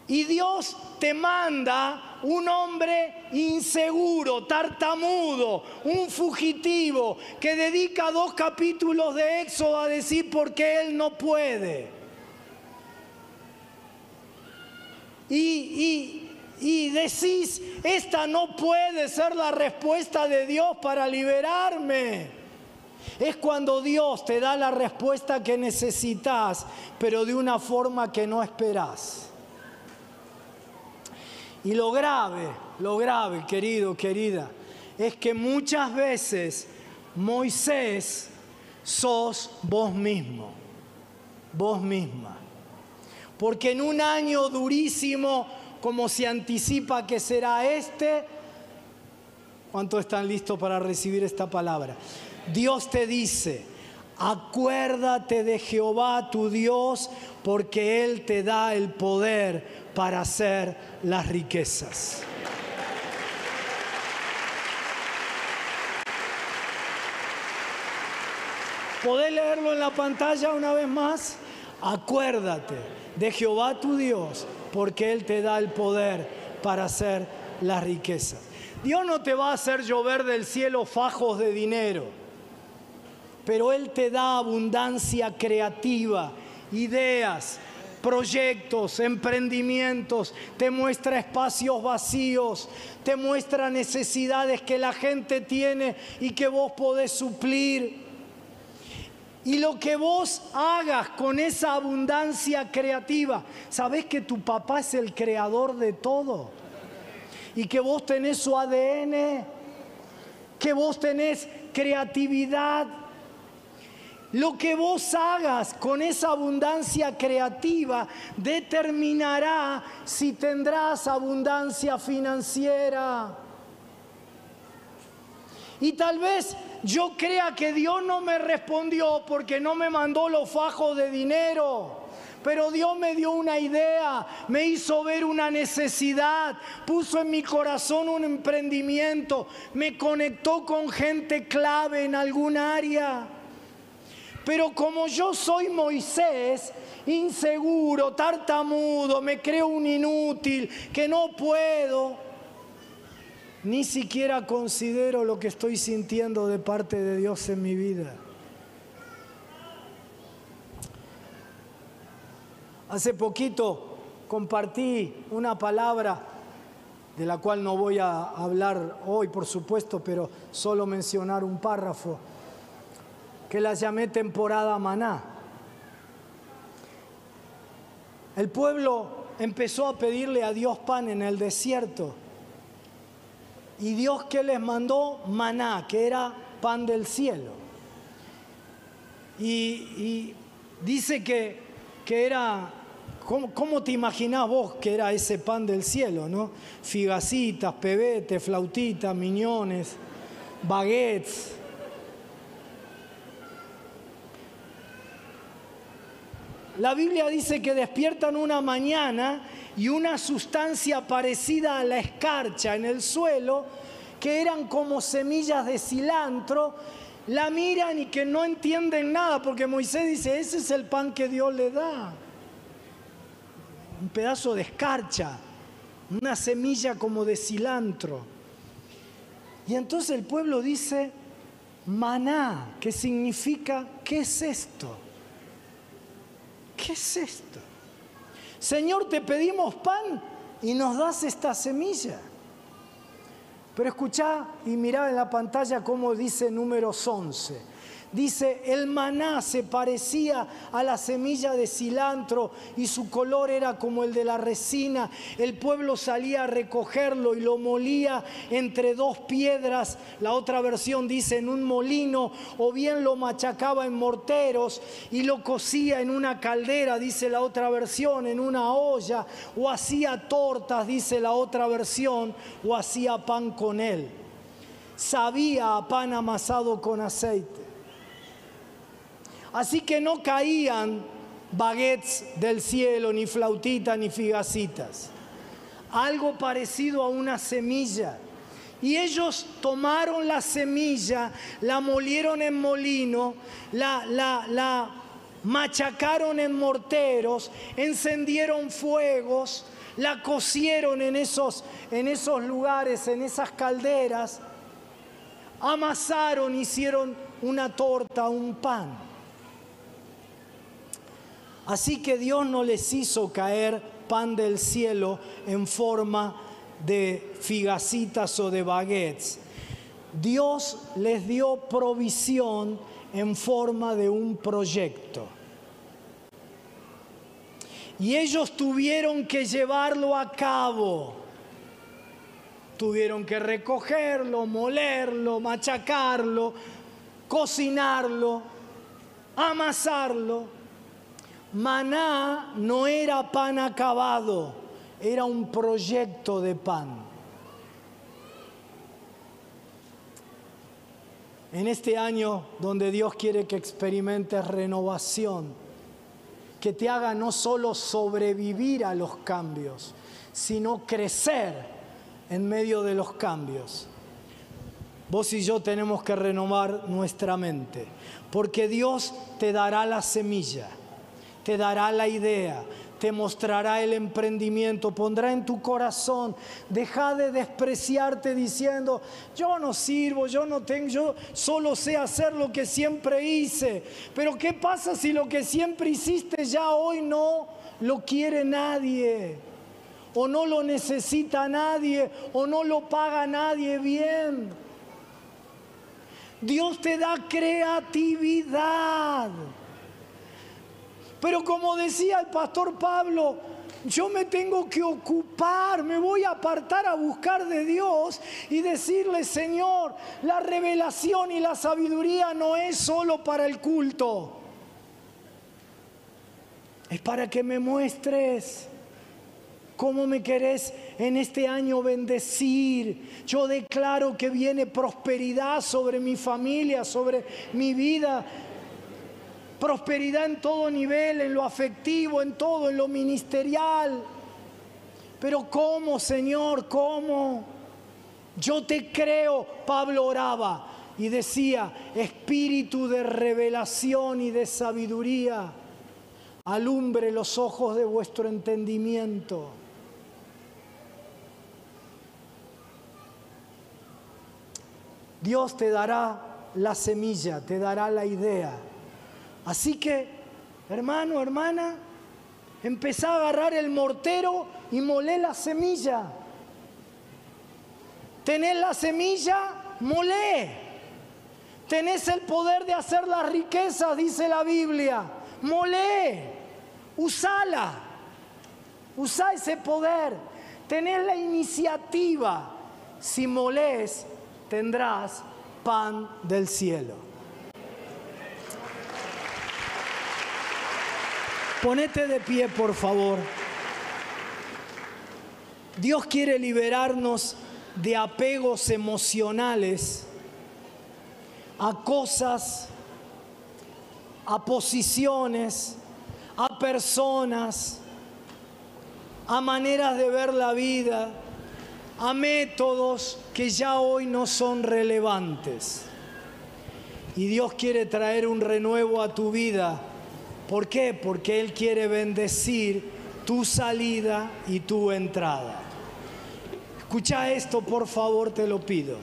Y Dios te manda un hombre inseguro, tartamudo, un fugitivo, que dedica dos capítulos de Éxodo a decir por qué él no puede. Y, y, y decís, esta no puede ser la respuesta de Dios para liberarme. Es cuando Dios te da la respuesta que necesitas, pero de una forma que no esperás. Y lo grave, lo grave, querido, querida, es que muchas veces Moisés sos vos mismo, vos misma. Porque en un año durísimo como se anticipa que será este. ¿Cuántos están listos para recibir esta palabra? Dios te dice, acuérdate de Jehová tu Dios, porque Él te da el poder para hacer las riquezas. ¿Podés leerlo en la pantalla una vez más? Acuérdate de Jehová tu Dios, porque Él te da el poder para hacer las riquezas. Dios no te va a hacer llover del cielo fajos de dinero, pero Él te da abundancia creativa, ideas, proyectos, emprendimientos, te muestra espacios vacíos, te muestra necesidades que la gente tiene y que vos podés suplir. Y lo que vos hagas con esa abundancia creativa, ¿sabés que tu papá es el creador de todo? Y que vos tenés su ADN, que vos tenés creatividad. Lo que vos hagas con esa abundancia creativa determinará si tendrás abundancia financiera. Y tal vez yo crea que Dios no me respondió porque no me mandó los fajos de dinero, Pero Dios me dio una idea, me hizo ver una necesidad, puso en mi corazón un emprendimiento, me conectó con gente clave en algún área. Pero como yo soy Moisés, inseguro, tartamudo, me creo un inútil, que no puedo, ni siquiera considero lo que estoy sintiendo de parte de Dios en mi vida. Hace poquito compartí una palabra de la cual no voy a hablar hoy, por supuesto, pero solo mencionar un párrafo, que la llamé temporada maná. El pueblo empezó a pedirle a Dios pan en el desierto. Y Dios que les mandó maná, que era pan del cielo. Y, dice que, que era ¿Cómo, te imaginás vos que era ese pan del cielo, no? Figacitas, pebetes, flautitas, miñones, baguettes. La Biblia dice que despiertan una mañana y una sustancia parecida a la escarcha en el suelo, que eran como semillas de cilantro, la miran y que no entienden nada, porque Moisés dice, ese es el pan que Dios le da un pedazo de escarcha, una semilla como de cilantro. Y entonces el pueblo dice, maná, que significa, ¿qué es esto? ¿Qué es esto? Señor, te pedimos pan y nos das esta semilla. Pero escucha y mirá en la pantalla cómo dice números 11 Dice, el maná se parecía a la semilla de cilantro y su color era como el de la resina. El pueblo salía a recogerlo y lo molía entre dos piedras. La otra versión dice en un molino o bien lo machacaba en morteros y lo cocía en una caldera, dice la otra versión, en una olla o hacía tortas, dice la otra versión, o hacía pan con él. Sabía a pan amasado con aceite. Así que no caían baguettes del cielo, ni flautitas, ni figacitas. Algo parecido a una semilla. Y ellos tomaron la semilla, la molieron en molino, la, la machacaron en morteros, encendieron fuegos, la cocieron en esos, en esos lugares, en esas calderas, amasaron, hicieron una torta, un pan. Así que Dios no les hizo caer pan del cielo en forma de figacitas o de baguettes. Dios les dio provisión en forma de un proyecto. Y ellos tuvieron que llevarlo a cabo. Tuvieron que recogerlo, molerlo, machacarlo, cocinarlo, amasarlo. Maná no era pan acabado, era un proyecto de pan. En este año donde Dios quiere que experimentes renovación, que te haga no solo sobrevivir a los cambios, sino crecer en medio de los cambios. Vos y yo tenemos que renovar nuestra mente, porque Dios te dará la semilla te dará la idea, te mostrará el emprendimiento, pondrá en tu corazón. Deja de despreciarte diciendo, yo no sirvo, yo no tengo, yo solo sé hacer lo que siempre hice. Pero ¿qué pasa si lo que siempre hiciste ya hoy no lo quiere nadie? O no lo necesita nadie, o no lo paga nadie bien. Dios te da creatividad. Pero como decía el pastor Pablo, yo me tengo que ocupar, me voy a apartar a buscar de Dios y decirle, Señor, la revelación y la sabiduría no es solo para el culto, es para que me muestres cómo me querés en este año bendecir. Yo declaro que viene prosperidad sobre mi familia, sobre mi vida prosperidad en todo nivel, en lo afectivo, en todo, en lo ministerial. Pero ¿cómo, Señor? ¿Cómo? Yo te creo, Pablo oraba y decía, espíritu de revelación y de sabiduría, alumbre los ojos de vuestro entendimiento. Dios te dará la semilla, te dará la idea. Así que, hermano, hermana, empezá a agarrar el mortero y molé la semilla. Tenés la semilla, molé. Tenés el poder de hacer las riquezas, dice la Biblia. Molé, usala. Usa ese poder. Tenés la iniciativa. Si molés, tendrás pan del cielo. Ponete de pie, por favor. Dios quiere liberarnos de apegos emocionales a cosas, a posiciones, a personas, a maneras de ver la vida, a métodos que ya hoy no son relevantes. Y Dios quiere traer un renuevo a tu vida. ¿Por qué? Porque Él quiere bendecir tu salida y tu entrada. Escucha esto, por favor, te lo pido.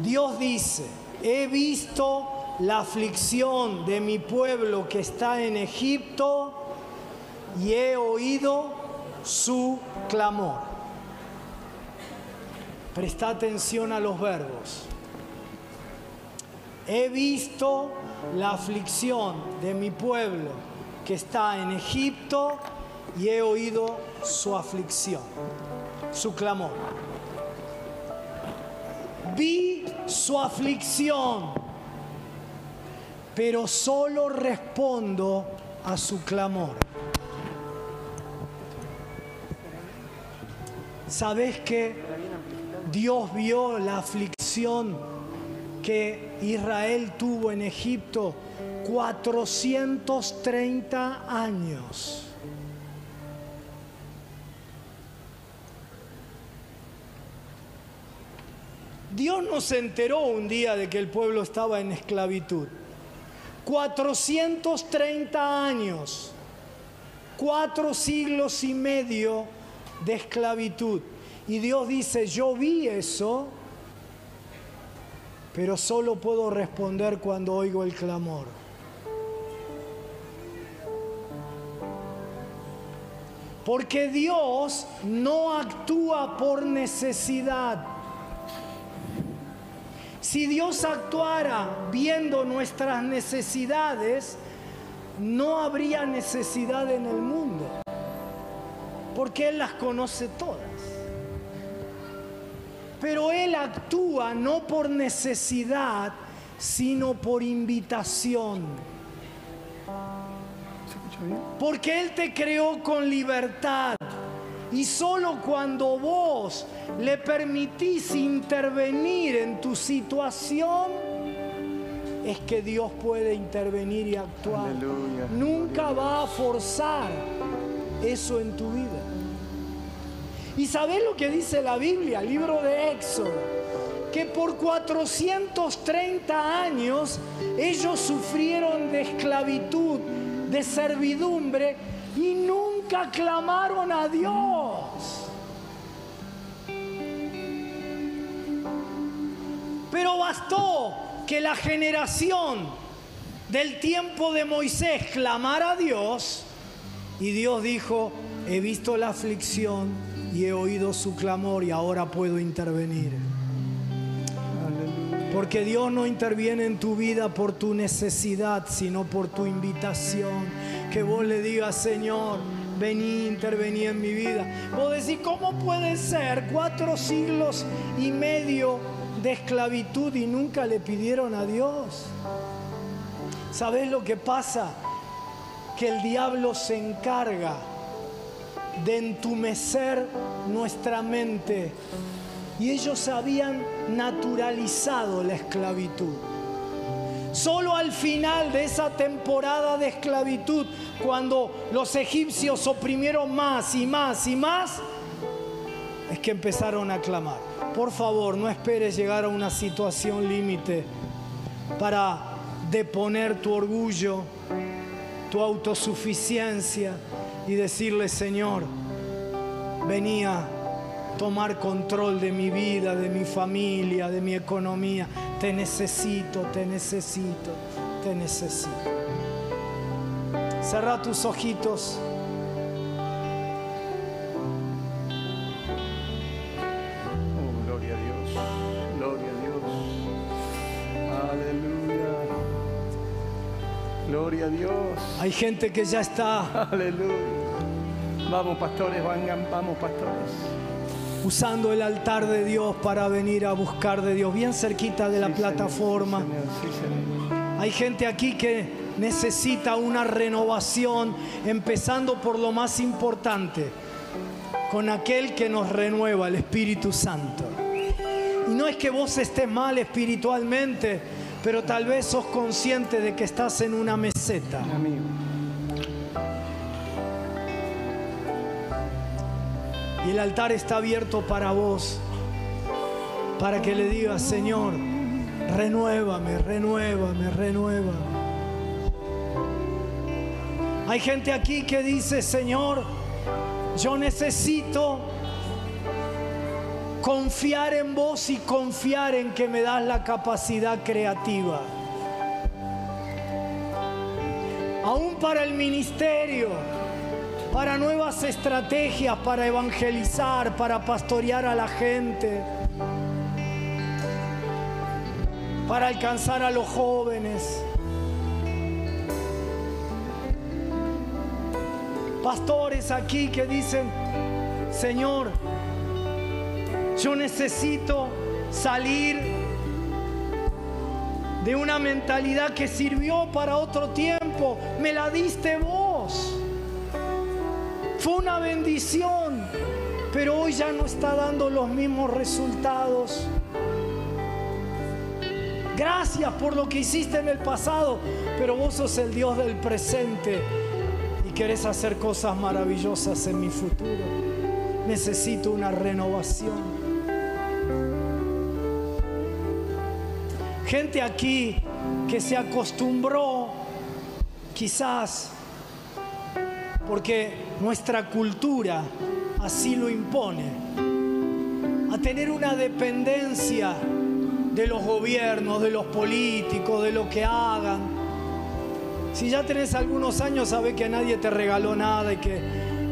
Dios dice, he visto la aflicción de mi pueblo que está en Egipto y he oído su clamor. Presta atención a los verbos. He visto la aflicción de mi pueblo que está en Egipto y he oído su aflicción, su clamor. Vi su aflicción, pero solo respondo a su clamor. ¿Sabes que Dios vio la aflicción que Israel tuvo en Egipto 430 años? Dios no se enteró un día de que el pueblo estaba en esclavitud. 430 años, cuatro siglos y medio de esclavitud. Y Dios dice, yo vi eso, pero solo puedo responder cuando oigo el clamor. Porque Dios no actúa por necesidad. Si Dios actuara viendo nuestras necesidades, no habría necesidad en el mundo, porque Él las conoce todas. Pero Él actúa no por necesidad, sino por invitación. Porque Él te creó con libertad. Y solo cuando vos le permitís intervenir en tu situación, es que Dios puede intervenir y actuar. Aleluya. Nunca va a forzar eso en tu vida. ¿Y sabés lo que dice la Biblia, el libro de Éxodo? Que por 430 años ellos sufrieron de esclavitud, de servidumbre y nunca clamaron a Dios. Pero bastó que la generación del tiempo de Moisés clamara a Dios y Dios dijo, he visto la aflicción y he oído su clamor y ahora puedo intervenir. Porque Dios no interviene en tu vida por tu necesidad, sino por tu invitación. Que vos le digas, Señor, vení, intervení en mi vida. Vos decís, ¿cómo puede ser cuatro siglos y medio de esclavitud y nunca le pidieron a Dios? ¿Sabés lo que pasa? Que el diablo se encarga de entumecer nuestra mente y ellos habían naturalizado la esclavitud. Solo al final de esa temporada de esclavitud, cuando los egipcios oprimieron más y más y más, es que empezaron a clamar. Por favor, no esperes llegar a una situación límite para deponer tu orgullo, tu autosuficiencia y decirle, Señor, venía tomar control de mi vida, de mi familia, de mi economía. Te necesito, te necesito, te necesito. Cerra tus ojitos. Dios. Hay gente que ya está Aleluya. Vamos, pastores, vengan, vamos, pastores. usando el altar de Dios para venir a buscar de Dios, bien cerquita de la Sí, Señor, plataforma. sí, Señor, sí, Señor. Hay gente aquí que necesita una renovación, empezando por lo más importante, con aquel que nos renueva, el Espíritu Santo. Y no es que vos estés mal espiritualmente, pero tal vez sos consciente de que estás en una meseta. Y el altar está abierto para vos, para que le digas, Señor, renuévame, renuévame, renuévame. Hay gente aquí que dice, Señor, yo necesito confiar en vos y confiar en que me das la capacidad creativa. Aún para el ministerio, para nuevas estrategias, para evangelizar, para pastorear a la gente, para alcanzar a los jóvenes. Pastores aquí que dicen, Señor, yo necesito salir de una mentalidad que sirvió para otro tiempo. Me la diste vos. Fue una bendición, pero hoy ya no está dando los mismos resultados. Gracias por lo que hiciste en el pasado, pero vos sos el Dios del presente y querés hacer cosas maravillosas en mi futuro. Necesito una renovación. Gente aquí que se acostumbró, quizás porque nuestra cultura así lo impone, a tener una dependencia de los gobiernos, de los políticos, de lo que hagan. Si ya tenés algunos años, sabés que nadie te regaló nada y que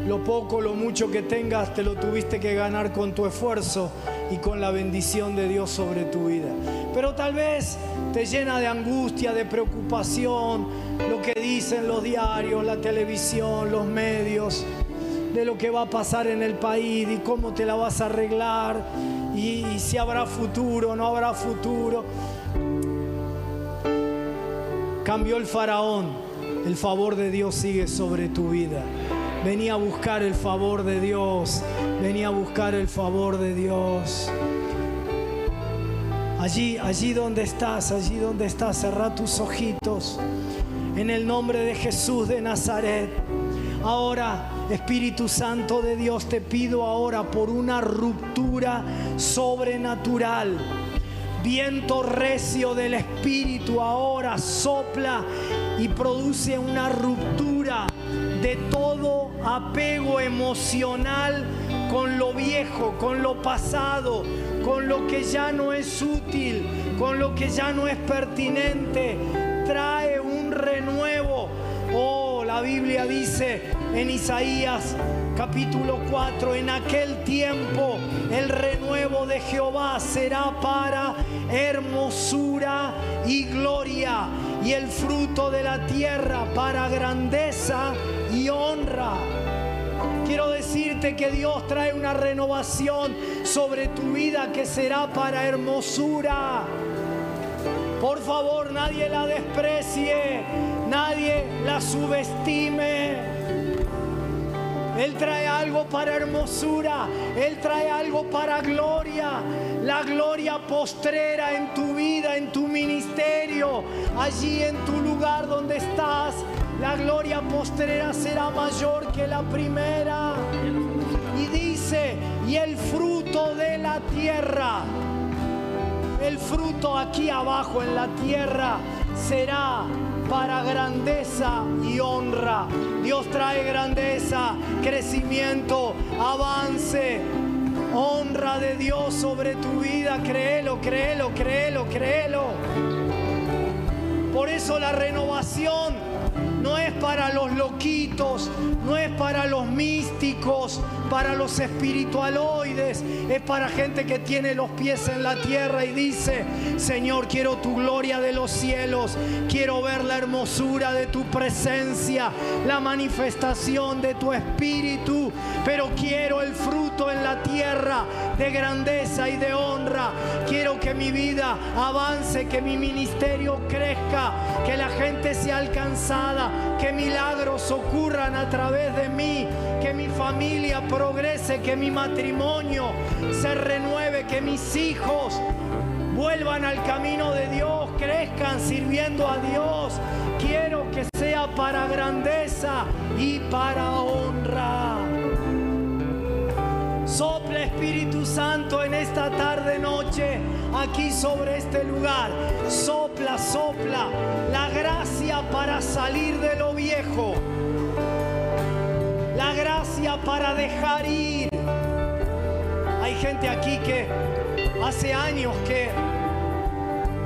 lo poco, lo mucho que tengas, te lo tuviste que ganar con tu esfuerzo y con la bendición de Dios sobre tu vida. Pero tal vez te llena de angustia, de preocupación, lo que dicen los diarios, la televisión, los medios, de lo que va a pasar en el país y cómo te la vas a arreglar y, si habrá futuro, no habrá futuro. Cambió el faraón, el favor de Dios sigue sobre tu vida. Venía a buscar el favor de Dios, venía a buscar el favor de Dios. Allí, allí donde estás, allí donde estás, cerrá tus ojitos. En el nombre de Jesús de Nazaret. Ahora, Espíritu Santo de Dios, te pido ahora por una ruptura sobrenatural. Viento recio del Espíritu ahora sopla y produce una ruptura de todo apego emocional con lo viejo, con lo pasado, con lo que ya no es útil, con lo que ya no es pertinente. Trae un renuevo. Oh, la Biblia dice en Isaías capítulo 4, en aquel tiempo el renuevo de Jehová será para hermosura y gloria y el fruto de la tierra para grandeza y honra. Quiero decirte que Dios trae una renovación sobre tu vida que será para hermosura. Por favor, nadie la desprecie, nadie la subestime. Él trae algo para hermosura. Él trae algo para gloria. La gloria postrera en tu vida, en tu ministerio, allí en tu lugar donde estás. La gloria postrera será mayor que la primera. Y dice, y el fruto de la tierra, el fruto aquí abajo en la tierra será para grandeza y honra. Dios trae grandeza, crecimiento, avance, honra de Dios sobre tu vida. Créelo, créelo, créelo, créelo. Por eso la renovación no es para los loquitos, no es para los místicos, para los espiritualoides, es para gente que tiene los pies en la tierra y dice, Señor, quiero tu gloria de los cielos, quiero ver la hermosura de tu presencia, la manifestación de tu espíritu, pero quiero el fruto en la tierra de grandeza y de honra. Quiero que mi vida avance, que mi ministerio crezca, que la gente sea alcanzada, que milagros ocurran a través de mí, que mi familia progrese, que mi matrimonio se renueve, que mis hijos vuelvan al camino de Dios, crezcan sirviendo a Dios. Quiero que sea para grandeza y para honra. Sopla Espíritu Santo en esta tarde noche aquí sobre este lugar. Sopla, sopla la gracia para salir de lo viejo. Gracia para dejar ir. Hay gente aquí que hace años que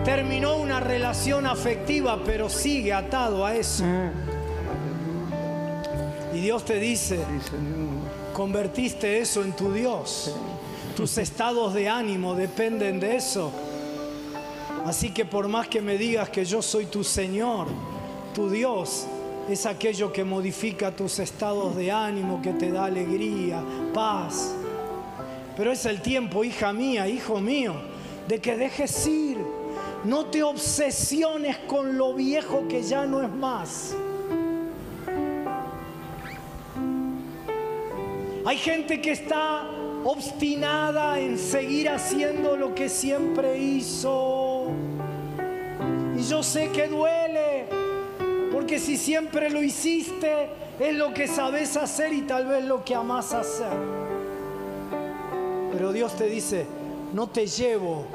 terminó una relación afectiva, pero sigue atado a eso. Y Dios te dice, convertiste eso en tu Dios. Tus estados de ánimo dependen de eso. Así que por más que me digas que yo soy tu Señor, tu Dios es aquello que modifica tus estados de ánimo, que te da alegría, paz. Pero es el tiempo, hija mía, hijo mío, de que dejes ir. No te obsesiones con lo viejo que ya no es más. Hay gente que está obstinada en seguir haciendo lo que siempre hizo. Y yo sé que duele, porque si siempre lo hiciste, es lo que sabes hacer y tal vez lo que amas hacer. Pero Dios te dice, no te llevo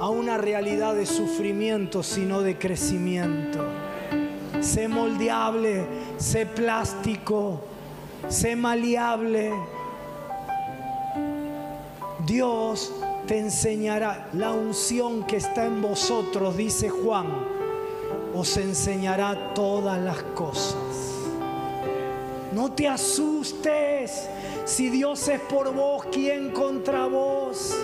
a una realidad de sufrimiento, sino de crecimiento. Sé moldeable, sé plástico, sé maleable. Dios te enseñará la unción que está en vosotros, dice Juan, os enseñará todas las cosas. No te asustes. Si Dios es por vos, ¿quién contra vos?